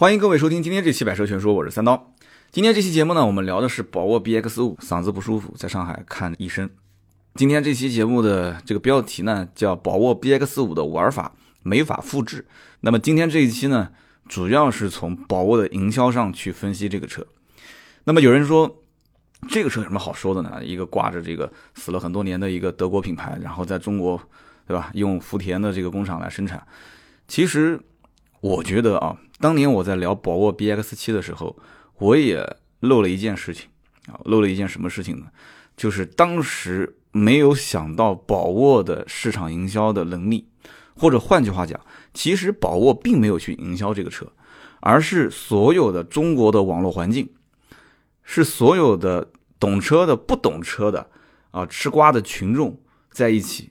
欢迎各位收听今天这期百车全说，我是三刀。今天这期节目呢，我们聊的是宝沃 BX 五，嗓子不舒服，在上海看医生。今天这期节目的这个标题呢，叫宝沃 BX 五的玩法没法复制。那么今天这一期呢，主要是从宝沃的营销上去分析这个车。那么有人说，这个车有什么好说的呢？一个挂着这个死了很多年的一个德国品牌，然后在中国，对吧？用福田的这个工厂来生产。其实我觉得啊。当年我在聊宝沃 BX7 的时候，我也漏了一件事情啊，漏了一件什么事情呢？就是当时没有想到宝沃的市场营销的能力，或者换句话讲，其实宝沃并没有去营销这个车，而是所有的中国的网络环境，是所有的懂车的、不懂车的啊，吃瓜的群众在一起，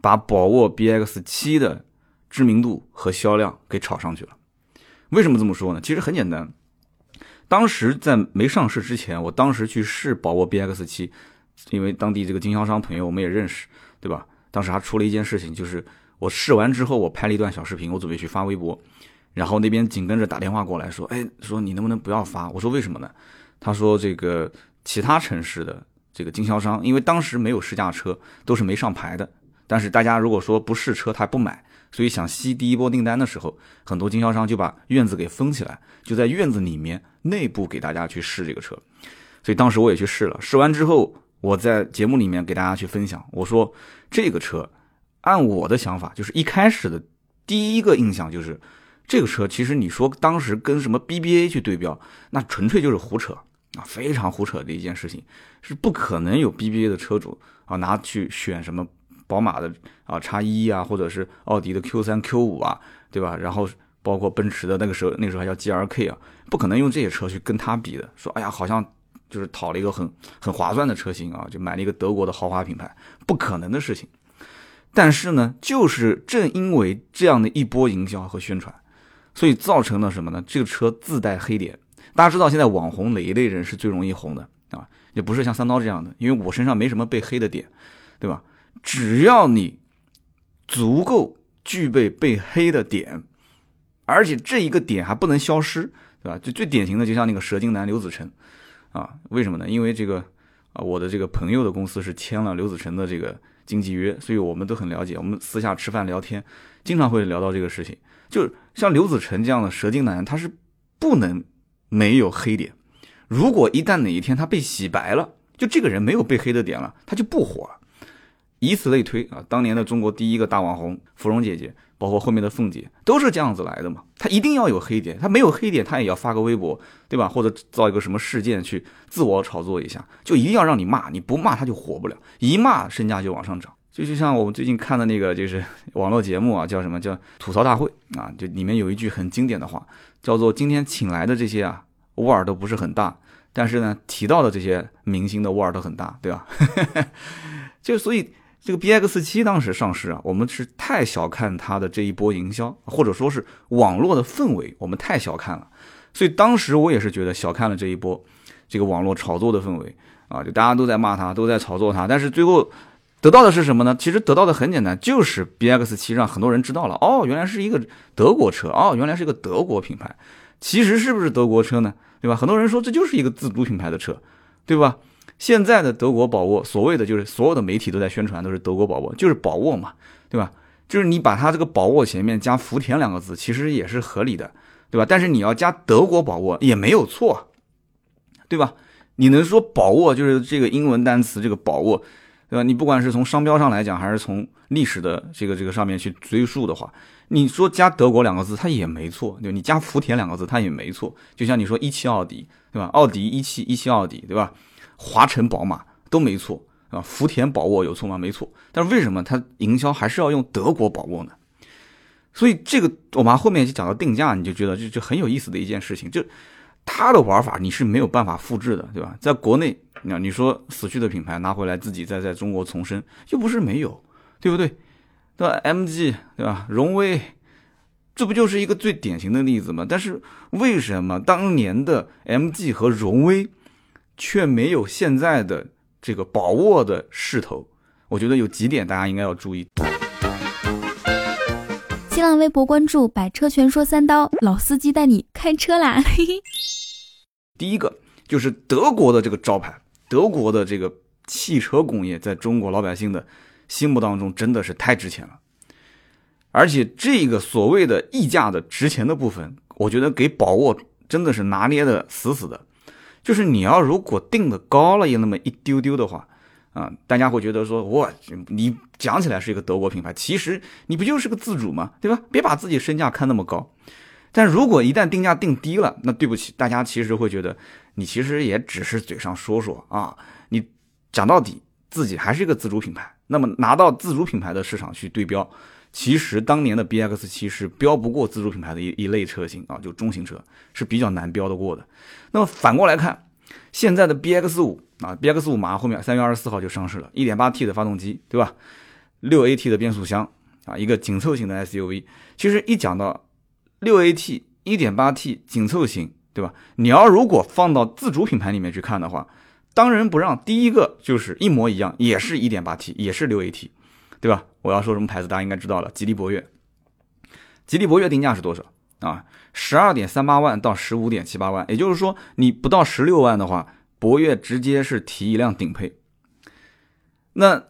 把宝沃 BX7 的知名度和销量给炒上去了。为什么这么说呢？其实很简单，当时在没上市之前，我当时去试宝沃 BX 七，因为当地这个经销商朋友我们也认识，对吧？当时还出了一件事情，就是我试完之后，我拍了一段小视频，我准备去发微博，然后那边紧跟着打电话过来说，哎，说你能不能不要发？我说为什么呢？他说这个其他城市的这个经销商，因为当时没有试驾车，都是没上牌的，但是大家如果说不试车，他不买。所以想吸第一波订单的时候，很多经销商就把院子给封起来，就在院子里面内部给大家去试这个车。所以当时我也去试了，试完之后，我在节目里面给大家去分享，我说这个车，按我的想法，就是一开始的第一个印象就是，这个车其实你说当时跟什么 BBA 去对标，那纯粹就是胡扯啊，非常胡扯的一件事情，是不可能有 BBA 的车主啊拿去选什么。宝马的啊叉一啊，或者是奥迪的 Q 三 Q 五啊，对吧？然后包括奔驰的那个时候，那个时候还叫 G R K 啊，不可能用这些车去跟它比的。说哎呀，好像就是讨了一个很很划算的车型啊，就买了一个德国的豪华品牌，不可能的事情。但是呢，就是正因为这样的一波营销和宣传，所以造成了什么呢？这个车自带黑点。大家知道现在网红哪一类人是最容易红的啊？也不是像三刀这样的，因为我身上没什么被黑的点，对吧？只要你足够具备被黑的点，而且这一个点还不能消失，对吧？就最典型的，就像那个蛇精男刘子成啊，为什么呢？因为这个啊，我的这个朋友的公司是签了刘子成的这个经纪约，所以我们都很了解。我们私下吃饭聊天，经常会聊到这个事情。就像刘子成这样的蛇精男，他是不能没有黑点。如果一旦哪一天他被洗白了，就这个人没有被黑的点了，他就不火了。以此类推啊，当年的中国第一个大网红芙蓉姐姐，包括后面的凤姐，都是这样子来的嘛。她一定要有黑点，她没有黑点，她也要发个微博，对吧？或者造一个什么事件去自我炒作一下，就一定要让你骂，你不骂她就火不了，一骂身价就往上涨。就就像我们最近看的那个，就是 网络节目啊，叫什么叫吐槽大会啊？就里面有一句很经典的话，叫做今天请来的这些啊，腕儿都不是很大，但是呢，提到的这些明星的腕儿都很大，对吧？就所以。这个 B X 七当时上市啊，我们是太小看它的这一波营销，或者说是网络的氛围，我们太小看了。所以当时我也是觉得小看了这一波这个网络炒作的氛围啊，就大家都在骂它，都在炒作它。但是最后得到的是什么呢？其实得到的很简单，就是 B X 七让很多人知道了，哦，原来是一个德国车，哦，原来是一个德国品牌。其实是不是德国车呢？对吧？很多人说这就是一个自主品牌的车，对吧？现在的德国宝沃，所谓的就是所有的媒体都在宣传，都是德国宝沃，就是宝沃嘛，对吧？就是你把它这个宝沃前面加福田两个字，其实也是合理的，对吧？但是你要加德国宝沃也没有错，对吧？你能说宝沃就是这个英文单词这个宝沃，对吧？你不管是从商标上来讲，还是从历史的这个这个上面去追溯的话，你说加德国两个字它也没错，对你加福田两个字它也没错。就像你说一汽奥迪，对吧？奥迪一汽一汽奥迪，对吧？华晨宝马都没错啊，福田宝沃有错吗？没错，但是为什么它营销还是要用德国宝沃呢？所以这个我们后面就讲到定价，你就觉得就就很有意思的一件事情，就它的玩法你是没有办法复制的，对吧？在国内，那你说死去的品牌拿回来自己再在中国重生，又不是没有，对不对？对吧？MG 对吧？荣威，这不就是一个最典型的例子吗？但是为什么当年的 MG 和荣威？却没有现在的这个宝沃的势头，我觉得有几点大家应该要注意。新浪微博关注“百车全说三刀”，老司机带你开车啦！第一个就是德国的这个招牌，德国的这个汽车工业，在中国老百姓的心目当中真的是太值钱了。而且这个所谓的溢价的值钱的部分，我觉得给宝沃真的是拿捏的死死的。就是你要如果定的高了有那么一丢丢的话。啊，大家会觉得说，哇，你讲起来是一个德国品牌，其实你不就是个自主吗？对吧？别把自己身价看那么高。但如果一旦定价定低了，那对不起，大家其实会觉得你其实也只是嘴上说说啊。你讲到底，自己还是一个自主品牌。那么拿到自主品牌的市场去对标，其实当年的 BX7 是标不过自主品牌的一一类车型啊，就中型车是比较难标得过的。那么反过来看，现在的 BX5。啊，B X 五马上后面三月二十四号就上市了，一点八 T 的发动机，对吧？六 A T 的变速箱啊，一个紧凑型的 S U V。其实一讲到六 A T 一点八 T 紧凑型，对吧？你要如果放到自主品牌里面去看的话，当仁不让，第一个就是一模一样，也是一点八 T，也是六 A T，对吧？我要说什么牌子，大家应该知道了，吉利博越。吉利博越定价是多少啊？十二点三八万到十五点七八万，也就是说你不到十六万的话。博越直接是提一辆顶配，那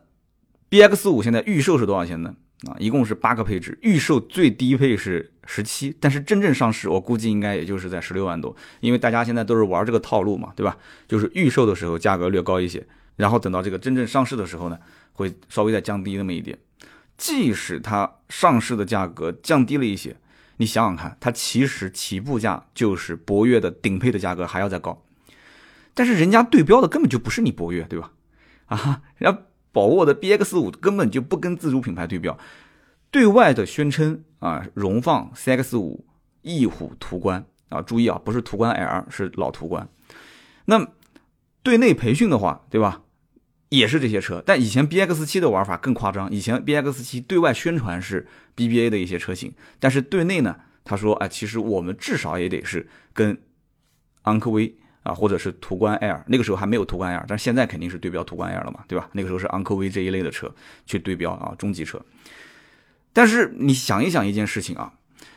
B X 五现在预售是多少钱呢？啊，一共是八个配置，预售最低配是十七，但是真正上市我估计应该也就是在十六万多，因为大家现在都是玩这个套路嘛，对吧？就是预售的时候价格略高一些，然后等到这个真正上市的时候呢，会稍微再降低那么一点。即使它上市的价格降低了一些，你想想看，它其实起步价就是博越的顶配的价格还要再高。但是人家对标的根本就不是你博越，对吧？啊，人家宝沃的 BX 五根本就不跟自主品牌对标，对外的宣称啊，荣放 CX 五、翼虎、途观啊，注意啊，不是途观 L，是老途观。那对内培训的话，对吧？也是这些车，但以前 BX 七的玩法更夸张。以前 BX 七对外宣传是 BBA 的一些车型，但是对内呢，他说，哎，其实我们至少也得是跟昂科威。啊，或者是途观 L，那个时候还没有途观 L，但是现在肯定是对标途观 L 了嘛，对吧？那个时候是昂科威这一类的车去对标啊，中级车。但是你想一想一件事情啊，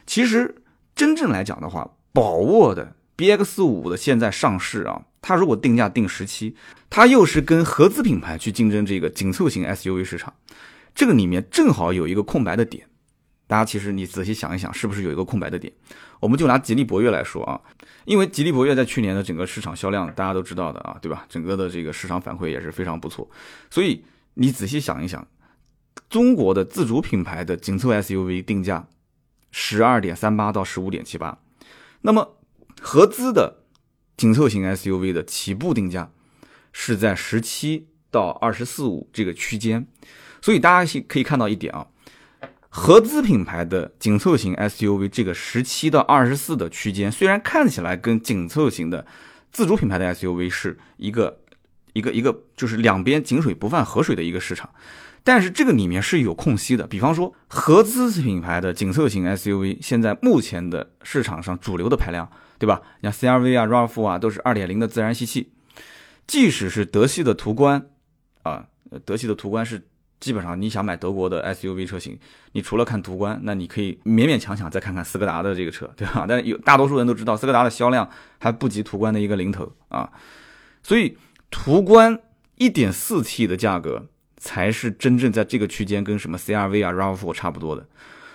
其实真正来讲的话，宝沃的 BX 五的现在上市啊，它如果定价定十七，它又是跟合资品牌去竞争这个紧凑型 SUV 市场，这个里面正好有一个空白的点。大家其实你仔细想一想，是不是有一个空白的点？我们就拿吉利博越来说啊，因为吉利博越在去年的整个市场销量，大家都知道的啊，对吧？整个的这个市场反馈也是非常不错。所以你仔细想一想，中国的自主品牌的紧凑 SUV 定价十二点三八到十五点七八，那么合资的紧凑型 SUV 的起步定价是在十七到二十四五这个区间。所以大家可以看到一点啊。合资品牌的紧凑型 SUV 这个十七到二十四的区间，虽然看起来跟紧凑型的自主品牌的 SUV 是一个一个一个，就是两边井水不犯河水的一个市场，但是这个里面是有空隙的。比方说，合资品牌的紧凑型 SUV 现在目前的市场上主流的排量，对吧？像 CRV 啊、RAV4 啊，都是二点零的自然吸气。即使是德系的途观啊，德系的途观是。基本上你想买德国的 SUV 车型，你除了看途观，那你可以勉勉强强再看看斯柯达的这个车，对吧？但有大多数人都知道，斯柯达的销量还不及途观的一个零头啊，所以途观 1.4T 的价格才是真正在这个区间跟什么 CRV 啊、RAV4 差不多的。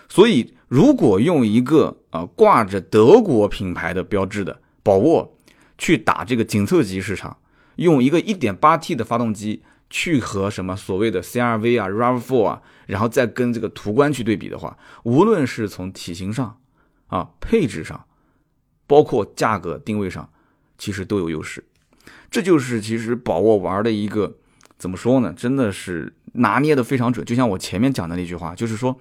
所以如果用一个啊挂着德国品牌的标志的宝沃去打这个紧凑级市场，用一个 1.8T 的发动机。去和什么所谓的 CRV 啊、RAV4 啊，然后再跟这个途观去对比的话，无论是从体型上啊、配置上，包括价格定位上，其实都有优势。这就是其实宝沃玩的一个怎么说呢？真的是拿捏的非常准。就像我前面讲的那句话，就是说，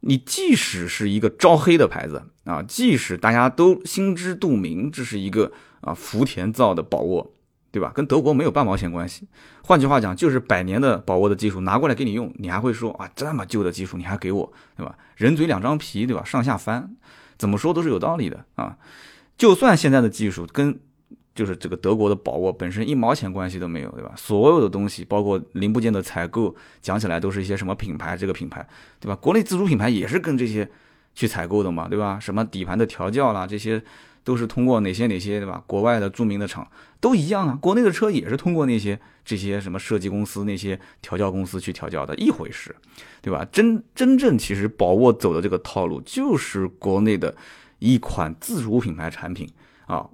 你即使是一个招黑的牌子啊，即使大家都心知肚明，这是一个啊福田造的宝沃。对吧？跟德国没有半毛钱关系。换句话讲，就是百年的宝沃的技术拿过来给你用，你还会说啊，这么旧的技术你还给我，对吧？人嘴两张皮，对吧？上下翻，怎么说都是有道理的啊。就算现在的技术跟就是这个德国的宝沃本身一毛钱关系都没有，对吧？所有的东西，包括零部件的采购，讲起来都是一些什么品牌，这个品牌，对吧？国内自主品牌也是跟这些去采购的嘛，对吧？什么底盘的调教啦，这些都是通过哪些哪些，对吧？国外的著名的厂都一样啊，国内的车也是通过那些这些什么设计公司、那些调教公司去调教的一回事，对吧？真真正其实宝沃走的这个套路，就是国内的一款自主品牌产品啊。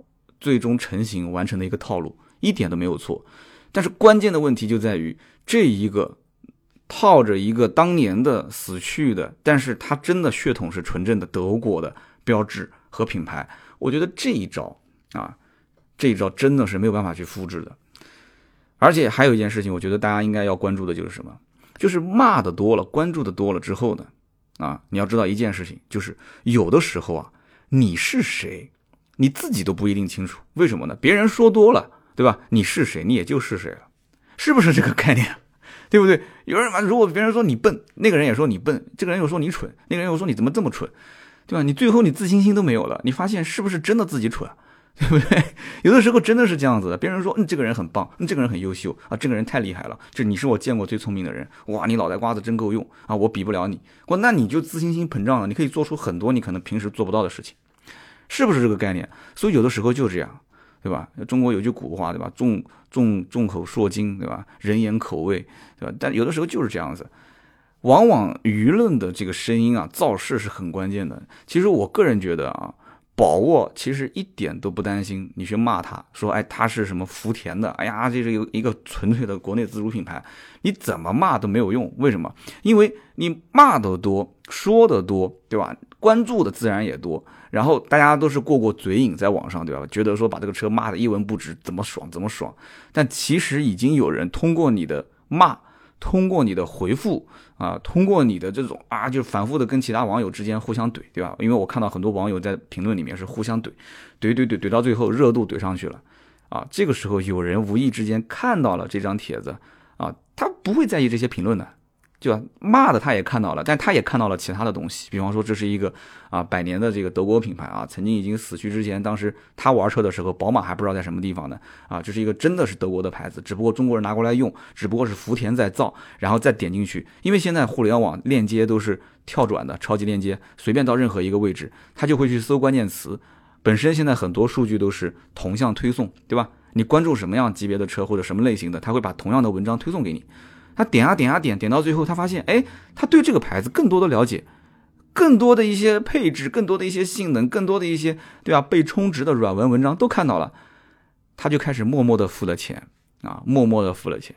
最终成型完成的一个套路，一点都没有错。但是关键的问题就在于这一个套着一个当年的死去的，但是它真的血统是纯正的德国的标志和品牌。我觉得这一招啊，这一招真的是没有办法去复制的。而且还有一件事情，我觉得大家应该要关注的就是什么？就是骂的多了，关注的多了之后呢，啊，你要知道一件事情，就是有的时候啊，你是谁？你自己都不一定清楚，为什么呢？别人说多了，对吧？你是谁，你也就是谁了，是不是这个概念？对不对？有人，如果别人说你笨，那个人也说你笨，这个人又说你蠢，那个人又说你怎么这么蠢，对吧？你最后你自信心都没有了，你发现是不是真的自己蠢？对不对？有的时候真的是这样子的。别人说，嗯，这个人很棒，嗯，这个人很优秀啊，这个人太厉害了，这你是我见过最聪明的人，哇，你脑袋瓜子真够用啊，我比不了你，哇，那你就自信心膨胀了，你可以做出很多你可能平时做不到的事情。是不是这个概念？所以有的时候就这样，对吧？中国有句古话，对吧？众众众口铄金，对吧？人言口味，对吧？但有的时候就是这样子，往往舆论的这个声音啊，造势是很关键的。其实我个人觉得啊，宝沃其实一点都不担心你去骂他，说哎，他是什么福田的？哎呀，这是有一个纯粹的国内自主品牌，你怎么骂都没有用。为什么？因为你骂的多，说的多，对吧？关注的自然也多。然后大家都是过过嘴瘾，在网上，对吧？觉得说把这个车骂的一文不值，怎么爽怎么爽。但其实已经有人通过你的骂，通过你的回复啊，通过你的这种啊，就反复的跟其他网友之间互相怼，对吧？因为我看到很多网友在评论里面是互相怼，怼怼怼怼到最后热度怼上去了啊。这个时候有人无意之间看到了这张帖子啊，他不会在意这些评论的。就骂的他也看到了，但他也看到了其他的东西，比方说这是一个啊百年的这个德国品牌啊，曾经已经死去之前，当时他玩车的时候，宝马还不知道在什么地方呢啊，这是一个真的是德国的牌子，只不过中国人拿过来用，只不过是福田在造，然后再点进去，因为现在互联网链接都是跳转的超级链接，随便到任何一个位置，他就会去搜关键词，本身现在很多数据都是同向推送，对吧？你关注什么样级别的车或者什么类型的，他会把同样的文章推送给你。他点啊点啊点，点到最后，他发现，哎，他对这个牌子更多的了解，更多的一些配置，更多的一些性能，更多的一些，对吧？被充值的软文文章都看到了，他就开始默默的付了钱啊，默默的付了钱。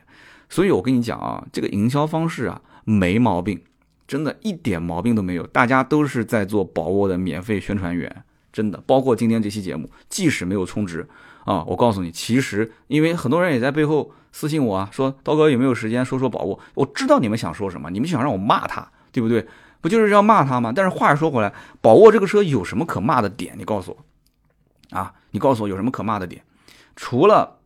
所以我跟你讲啊，这个营销方式啊，没毛病，真的一点毛病都没有。大家都是在做宝沃的免费宣传员，真的，包括今天这期节目，即使没有充值啊，我告诉你，其实因为很多人也在背后。私信我啊，说刀哥有没有时间说说宝沃？我知道你们想说什么，你们想让我骂他，对不对？不就是要骂他吗？但是话说回来，宝沃这个车有什么可骂的点？你告诉我啊，你告诉我有什么可骂的点？除了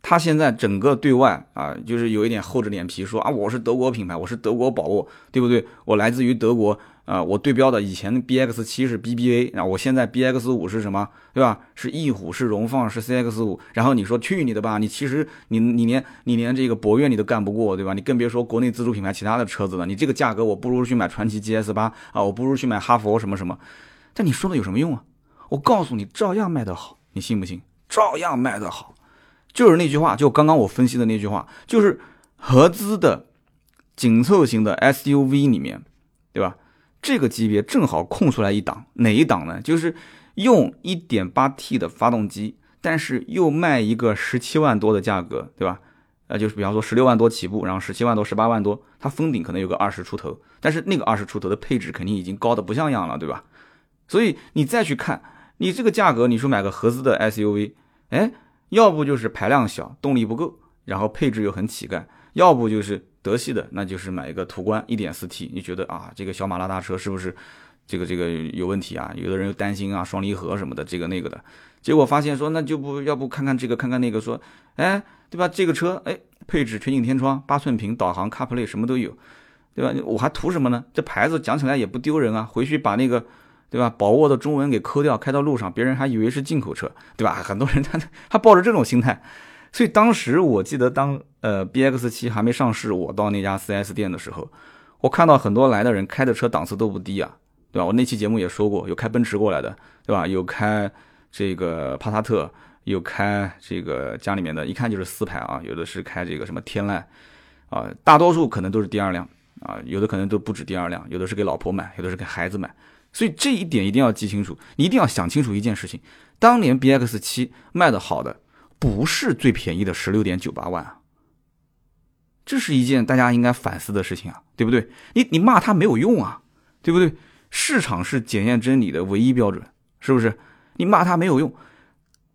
他现在整个对外啊，就是有一点厚着脸皮说啊，我是德国品牌，我是德国宝沃，对不对？我来自于德国。啊，我对标的以前 B X 七是 B B A，啊，我现在 B X 五是什么，对吧？是翼虎，是荣放，是 C X 五。然后你说去你的吧，你其实你你连你连这个博越你都干不过，对吧？你更别说国内自主品牌其他的车子了。你这个价格，我不如去买传祺 G S 八啊，我不如去买哈佛什么什么。但你说的有什么用啊？我告诉你，照样卖得好，你信不信？照样卖得好，就是那句话，就刚刚我分析的那句话，就是合资的紧凑型的 S U V 里面，对吧？这个级别正好空出来一档，哪一档呢？就是用 1.8T 的发动机，但是又卖一个十七万多的价格，对吧？呃，就是比方说十六万多起步，然后十七万多、十八万多，它封顶可能有个二十出头，但是那个二十出头的配置肯定已经高的不像样了，对吧？所以你再去看，你这个价格，你说买个合资的 SUV，哎，要不就是排量小，动力不够，然后配置又很乞丐，要不就是。德系的那就是买一个途观 1.4T，你觉得啊，这个小马拉大车是不是这个这个有问题啊？有的人又担心啊，双离合什么的，这个那个的，结果发现说那就不要不看看这个看看那个，说哎，对吧？这个车哎，配置全景天窗、八寸屏、导航、CarPlay 什么都有，对吧？我还图什么呢？这牌子讲起来也不丢人啊，回去把那个对吧？宝沃的中文给抠掉，开到路上，别人还以为是进口车，对吧？很多人他他抱着这种心态，所以当时我记得当呃 B X 七还没上市，我到那家 4S 店的时候，我看到很多来的人开的车档次都不低啊，对吧？我那期节目也说过，有开奔驰过来的，对吧？有开这个帕萨特，有开这个家里面的一看就是四排啊，有的是开这个什么天籁。啊，大多数可能都是第二辆啊，有的可能都不止第二辆，有的是给老婆买，有的是给孩子买，所以这一点一定要记清楚，你一定要想清楚一件事情：当年 B X 七卖的好的不是最便宜的十六点九八万啊，这是一件大家应该反思的事情啊，对不对？你你骂它没有用啊，对不对？市场是检验真理的唯一标准，是不是？你骂它没有用。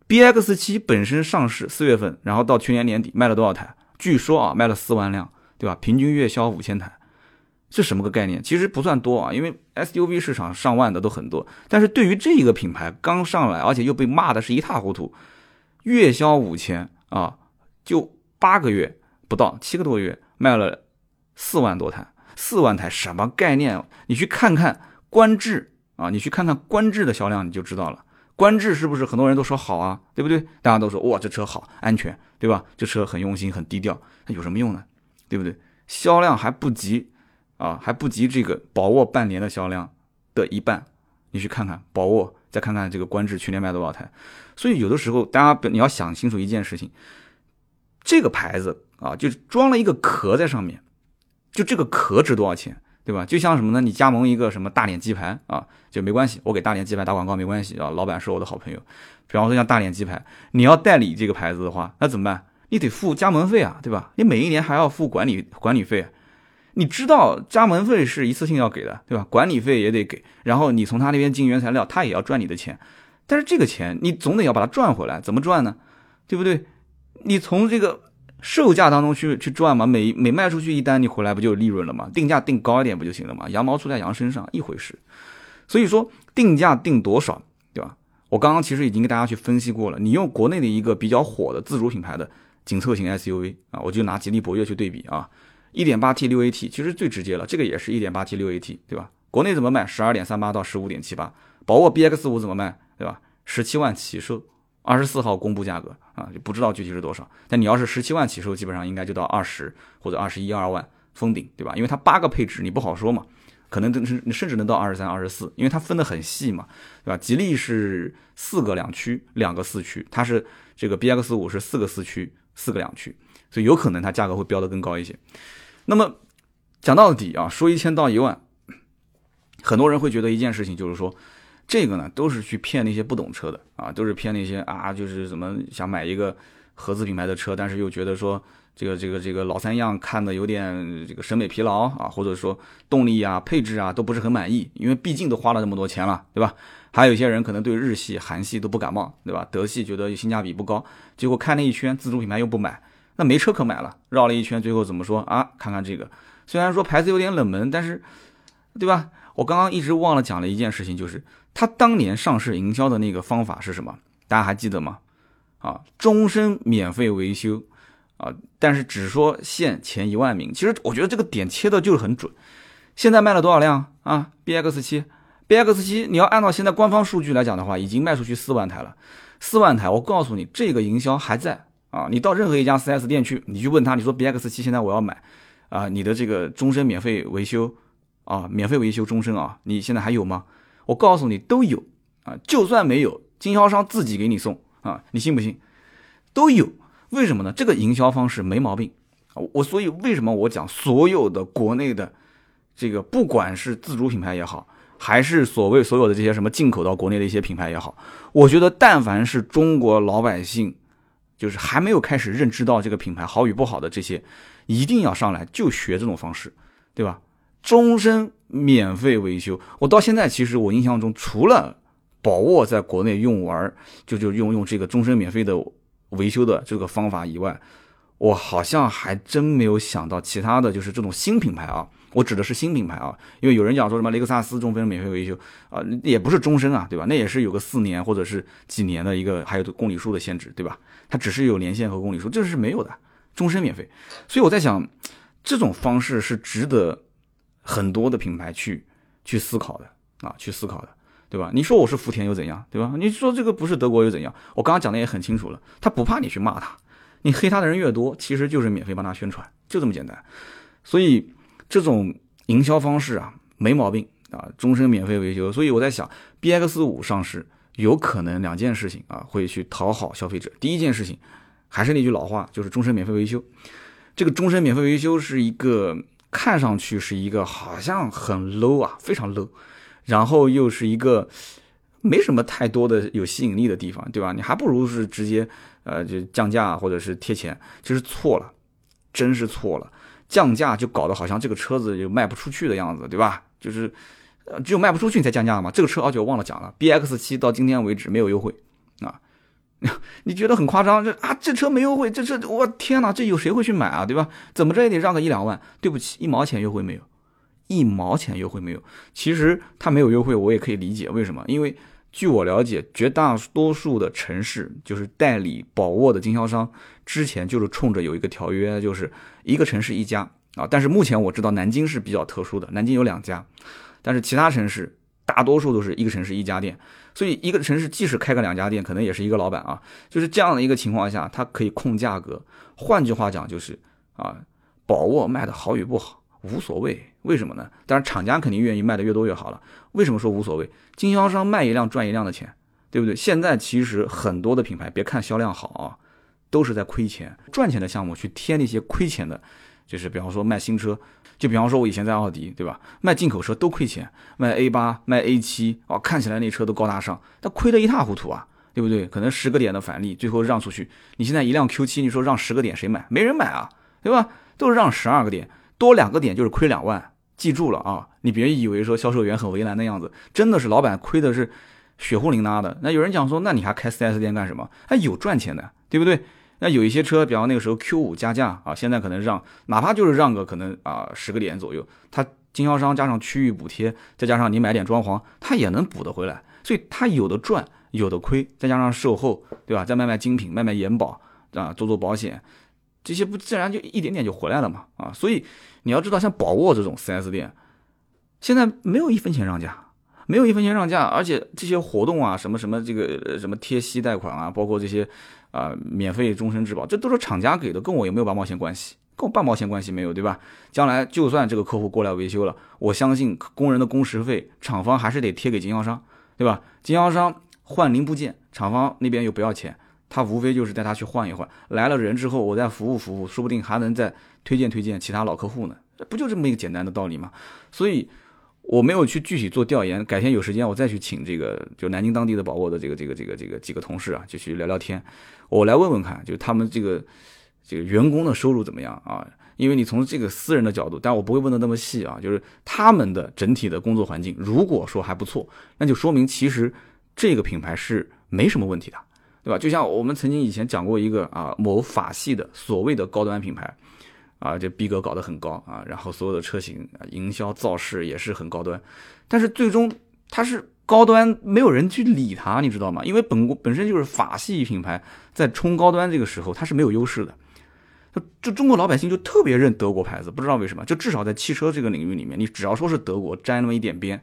B X 七本身上市四月份，然后到去年年底卖了多少台？据说啊，卖了四万辆，对吧？平均月销五千台，是什么个概念？其实不算多啊，因为 SUV 市场上万的都很多。但是对于这一个品牌刚上来，而且又被骂的是一塌糊涂，月销五千啊，就八个月不到，七个多月卖了四万多台，四万台什么概念？你去看看观致啊，你去看看观致的销量，你就知道了。观致是不是很多人都说好啊？对不对？大家都说哇，这车好，安全，对吧？这车很用心，很低调，那有什么用呢？对不对？销量还不及啊，还不及这个宝沃半年的销量的一半。你去看看宝沃，再看看这个观致去年卖多少台。所以有的时候大家你要想清楚一件事情，这个牌子啊，就装了一个壳在上面，就这个壳值多少钱？对吧？就像什么呢？你加盟一个什么大脸鸡排啊，就没关系，我给大脸鸡排打广告没关系啊。老板是我的好朋友，比方说像大脸鸡排，你要代理这个牌子的话，那怎么办？你得付加盟费啊，对吧？你每一年还要付管理管理费，你知道加盟费是一次性要给的，对吧？管理费也得给，然后你从他那边进原材料，他也要赚你的钱，但是这个钱你总得要把它赚回来，怎么赚呢？对不对？你从这个。售价当中去去赚嘛，每每卖出去一单，你回来不就有利润了吗？定价定高一点不就行了吗？羊毛出在羊身上一回事。所以说定价定多少，对吧？我刚刚其实已经给大家去分析过了。你用国内的一个比较火的自主品牌的紧凑型 SUV 啊，我就拿吉利博越去对比啊，1.8T 6AT 其实最直接了，这个也是一点八 T 6AT，对吧？国内怎么卖？十二点三八到十五点七八。宝沃 BX 五怎么卖？对吧？十七万起售。二十四号公布价格啊，就不知道具体是多少。但你要是十七万起售，基本上应该就到二十或者二十一二万封顶，对吧？因为它八个配置你不好说嘛，可能甚甚至能到二十三、二十四，因为它分得很细嘛，对吧？吉利是四个两驱，两个四驱，它是这个 B X 五是四个四驱，四个两驱，所以有可能它价格会标得更高一些。那么讲到底啊，说一千到一万，很多人会觉得一件事情就是说。这个呢，都是去骗那些不懂车的啊，都是骗那些啊，就是怎么想买一个合资品牌的车，但是又觉得说这个这个这个老三样看的有点这个审美疲劳啊，或者说动力啊、配置啊都不是很满意，因为毕竟都花了这么多钱了，对吧？还有一些人可能对日系、韩系都不感冒，对吧？德系觉得性价比不高，结果看了一圈自主品牌又不买，那没车可买了，绕了一圈，最后怎么说啊？看看这个，虽然说牌子有点冷门，但是，对吧？我刚刚一直忘了讲了一件事情，就是他当年上市营销的那个方法是什么？大家还记得吗？啊，终身免费维修，啊，但是只说限前一万名。其实我觉得这个点切的就是很准。现在卖了多少辆啊？B X 七，B X 七，你要按照现在官方数据来讲的话，已经卖出去四万台了。四万台，我告诉你，这个营销还在啊。你到任何一家 4S 店去，你去问他，你说 B X 七现在我要买，啊，你的这个终身免费维修。啊，免费维修终身啊！你现在还有吗？我告诉你都有啊，就算没有，经销商自己给你送啊，你信不信？都有，为什么呢？这个营销方式没毛病。我所以为什么我讲所有的国内的这个，不管是自主品牌也好，还是所谓所有的这些什么进口到国内的一些品牌也好，我觉得但凡是中国老百姓，就是还没有开始认知到这个品牌好与不好的这些，一定要上来就学这种方式，对吧？终身免费维修，我到现在其实我印象中，除了宝沃在国内用完就就用用这个终身免费的维修的这个方法以外，我好像还真没有想到其他的就是这种新品牌啊，我指的是新品牌啊，因为有人讲说什么雷克萨斯终身免费维修啊，也不是终身啊，对吧？那也是有个四年或者是几年的一个还有公里数的限制，对吧？它只是有年限和公里数，这是没有的，终身免费。所以我在想，这种方式是值得。很多的品牌去去思考的啊，去思考的，对吧？你说我是福田又怎样，对吧？你说这个不是德国又怎样？我刚刚讲的也很清楚了，他不怕你去骂他，你黑他的人越多，其实就是免费帮他宣传，就这么简单。所以这种营销方式啊，没毛病啊，终身免费维修。所以我在想，B X 五上市有可能两件事情啊，会去讨好消费者。第一件事情，还是那句老话，就是终身免费维修。这个终身免费维修是一个看上去是一个好像很 low 啊，非常 low。然后又是一个没什么太多的有吸引力的地方，对吧？你还不如是直接呃就降价或者是贴钱，这是错了，真是错了。降价就搞得好像这个车子就卖不出去的样子，对吧？就是只有卖不出去你才降价嘛。这个车而且我忘了讲了，B X 七到今天为止没有优惠啊，你觉得很夸张？这啊这车没优惠，这这我天哪，这有谁会去买啊？对吧？怎么着也得让个一两万。对不起，一毛钱优惠没有。一毛钱优惠没有，其实它没有优惠，我也可以理解为什么。因为据我了解，绝大多数的城市就是代理宝沃的经销商，之前就是冲着有一个条约，就是一个城市一家啊。但是目前我知道南京是比较特殊的，南京有两家，但是其他城市大多数都是一个城市一家店。所以一个城市即使开个两家店，可能也是一个老板啊。就是这样的一个情况下，它可以控价格。换句话讲，就是啊，宝沃卖的好与不好。无所谓，为什么呢？当然，厂家肯定愿意卖的越多越好了。为什么说无所谓？经销商卖一辆赚一辆的钱，对不对？现在其实很多的品牌，别看销量好啊，都是在亏钱。赚钱的项目去贴那些亏钱的，就是比方说卖新车，就比方说我以前在奥迪，对吧？卖进口车都亏钱，卖 A 八、卖 A 七，哦，看起来那车都高大上，但亏得一塌糊涂啊，对不对？可能十个点的返利，最后让出去。你现在一辆 Q 七，你说让十个点谁买？没人买啊，对吧？都是让十二个点。多两个点就是亏两万，记住了啊！你别以为说销售员很为难的样子，真的是老板亏的是血糊淋拉的。那有人讲说，那你还开 4S 店干什么？还有赚钱的，对不对？那有一些车，比方那个时候 Q 五加价啊，现在可能让，哪怕就是让个可能啊十个点左右，他经销商加上区域补贴，再加上你买点装潢，他也能补得回来。所以他有的赚，有的亏，再加上售后，对吧？再卖卖精品，卖卖延保啊，做做保险。这些不自然就一点点就回来了嘛？啊，所以你要知道，像宝沃这种 4S 店，现在没有一分钱让价，没有一分钱让价，而且这些活动啊，什么什么这个什么贴息贷款啊，包括这些啊免费终身质保，这都是厂家给的，跟我有没有半毛钱关系？跟我半毛钱关系没有，对吧？将来就算这个客户过来维修了，我相信工人的工时费，厂方还是得贴给经销商，对吧？经销商换零部件，厂方那边又不要钱。他无非就是带他去换一换，来了人之后，我再服务服务，说不定还能再推荐推荐其他老客户呢，不就这么一个简单的道理吗？所以我没有去具体做调研，改天有时间我再去请这个就南京当地的宝沃的这个这个这个这个几个同事啊，就去聊聊天，我来问问看，就他们这个这个员工的收入怎么样啊？因为你从这个私人的角度，但我不会问的那么细啊，就是他们的整体的工作环境，如果说还不错，那就说明其实这个品牌是没什么问题的。对吧？就像我们曾经以前讲过一个啊，某法系的所谓的高端品牌，啊，这逼格搞得很高啊，然后所有的车型啊，营销造势也是很高端，但是最终它是高端，没有人去理它，你知道吗？因为本本身就是法系品牌，在冲高端这个时候它是没有优势的，就中国老百姓就特别认德国牌子，不知道为什么，就至少在汽车这个领域里面，你只要说是德国沾那么一点边，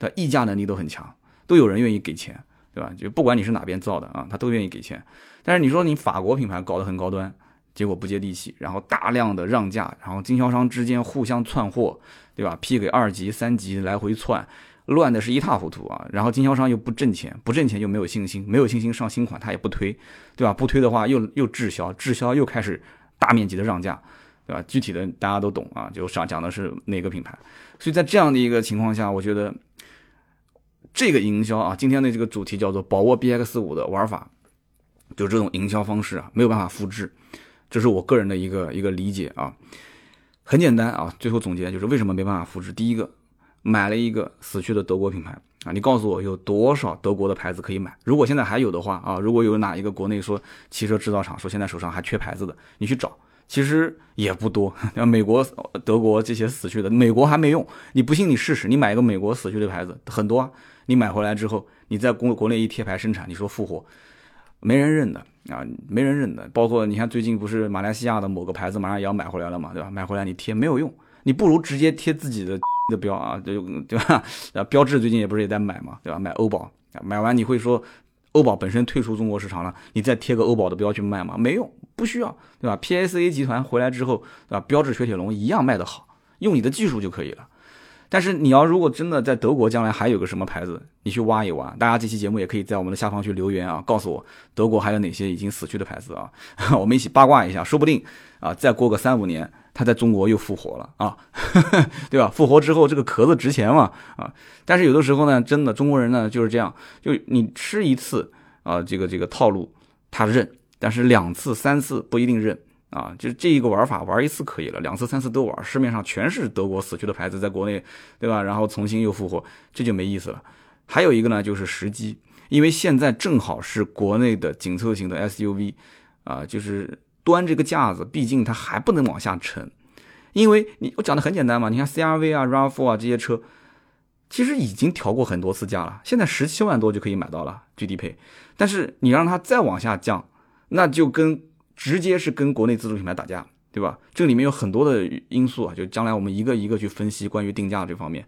的溢价能力都很强，都有人愿意给钱。对吧？就不管你是哪边造的啊，他都愿意给钱。但是你说你法国品牌搞得很高端，结果不接地气，然后大量的让价，然后经销商之间互相窜货，对吧？批给二级、三级来回窜，乱的是一塌糊涂啊。然后经销商又不挣钱，不挣钱就没有信心，没有信心上新款他也不推，对吧？不推的话又又滞销，滞销又开始大面积的让价，对吧？具体的大家都懂啊，就上讲的是哪个品牌。所以在这样的一个情况下，我觉得。这个营销啊，今天的这个主题叫做宝沃 BX 五的玩法，就这种营销方式啊，没有办法复制，这是我个人的一个一个理解啊。很简单啊，最后总结就是为什么没办法复制。第一个，买了一个死去的德国品牌啊，你告诉我有多少德国的牌子可以买？如果现在还有的话啊，如果有哪一个国内说汽车制造厂说现在手上还缺牌子的，你去找，其实也不多。像 美国、德国这些死去的，美国还没用，你不信你试试，你买一个美国死去的牌子，很多。啊你买回来之后，你在国国内一贴牌生产，你说复活，没人认的啊，没人认的。包括你看最近不是马来西亚的某个牌子马上也要买回来了嘛，对吧？买回来你贴没有用，你不如直接贴自己的的标啊，对对吧？啊，标志最近也不是也在买嘛，对吧？买欧宝，买完你会说欧宝本身退出中国市场了，你再贴个欧宝的标去卖吗？没用，不需要，对吧？PSA 集团回来之后，对吧？标致雪铁龙一样卖得好，用你的技术就可以了。但是你要如果真的在德国将来还有个什么牌子，你去挖一挖，大家这期节目也可以在我们的下方去留言啊，告诉我德国还有哪些已经死去的牌子啊，我们一起八卦一下，说不定啊再过个三五年，它在中国又复活了啊，对吧？复活之后这个壳子值钱嘛啊，但是有的时候呢，真的中国人呢就是这样，就你吃一次啊，这个这个套路他认，但是两次三次不一定认。啊，就这一个玩法玩一次可以了，两次三次都玩，市面上全是德国死去的牌子，在国内，对吧？然后重新又复活，这就没意思了。还有一个呢，就是时机，因为现在正好是国内的紧凑型的 SUV，啊，就是端这个架子，毕竟它还不能往下沉，因为你我讲的很简单嘛，你看 CRV 啊、RAV4 啊这些车，其实已经调过很多次价了，现在十七万多就可以买到了最低配，但是你让它再往下降，那就跟直接是跟国内自主品牌打架，对吧？这里面有很多的因素啊，就将来我们一个一个去分析关于定价这方面。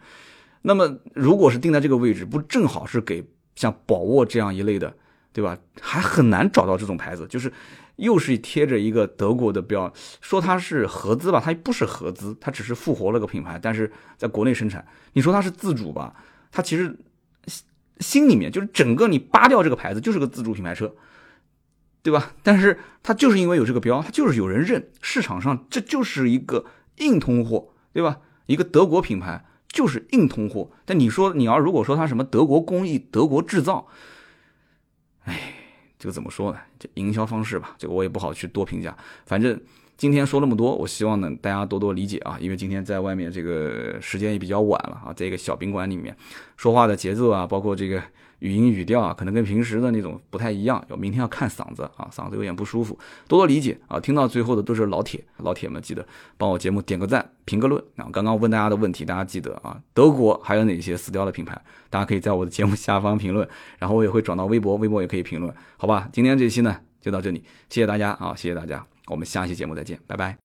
那么，如果是定在这个位置，不正好是给像宝沃这样一类的，对吧？还很难找到这种牌子，就是又是贴着一个德国的标，说它是合资吧，它不是合资，它只是复活了个品牌，但是在国内生产。你说它是自主吧，它其实心里面就是整个你扒掉这个牌子，就是个自主品牌车。对吧？但是它就是因为有这个标，它就是有人认，市场上这就是一个硬通货，对吧？一个德国品牌就是硬通货。但你说你要如果说它什么德国工艺、德国制造，哎，这个怎么说呢？这营销方式吧，这个我也不好去多评价。反正今天说那么多，我希望呢大家多多理解啊，因为今天在外面这个时间也比较晚了啊，在一个小宾馆里面说话的节奏啊，包括这个。语音语调啊，可能跟平时的那种不太一样。要明天要看嗓子啊，嗓子有点不舒服，多多理解啊。听到最后的都是老铁，老铁们记得帮我节目点个赞，评个论啊。刚刚问大家的问题，大家记得啊。德国还有哪些死掉的品牌？大家可以在我的节目下方评论，然后我也会转到微博，微博也可以评论，好吧？今天这期呢就到这里，谢谢大家啊，谢谢大家，我们下期节目再见，拜拜。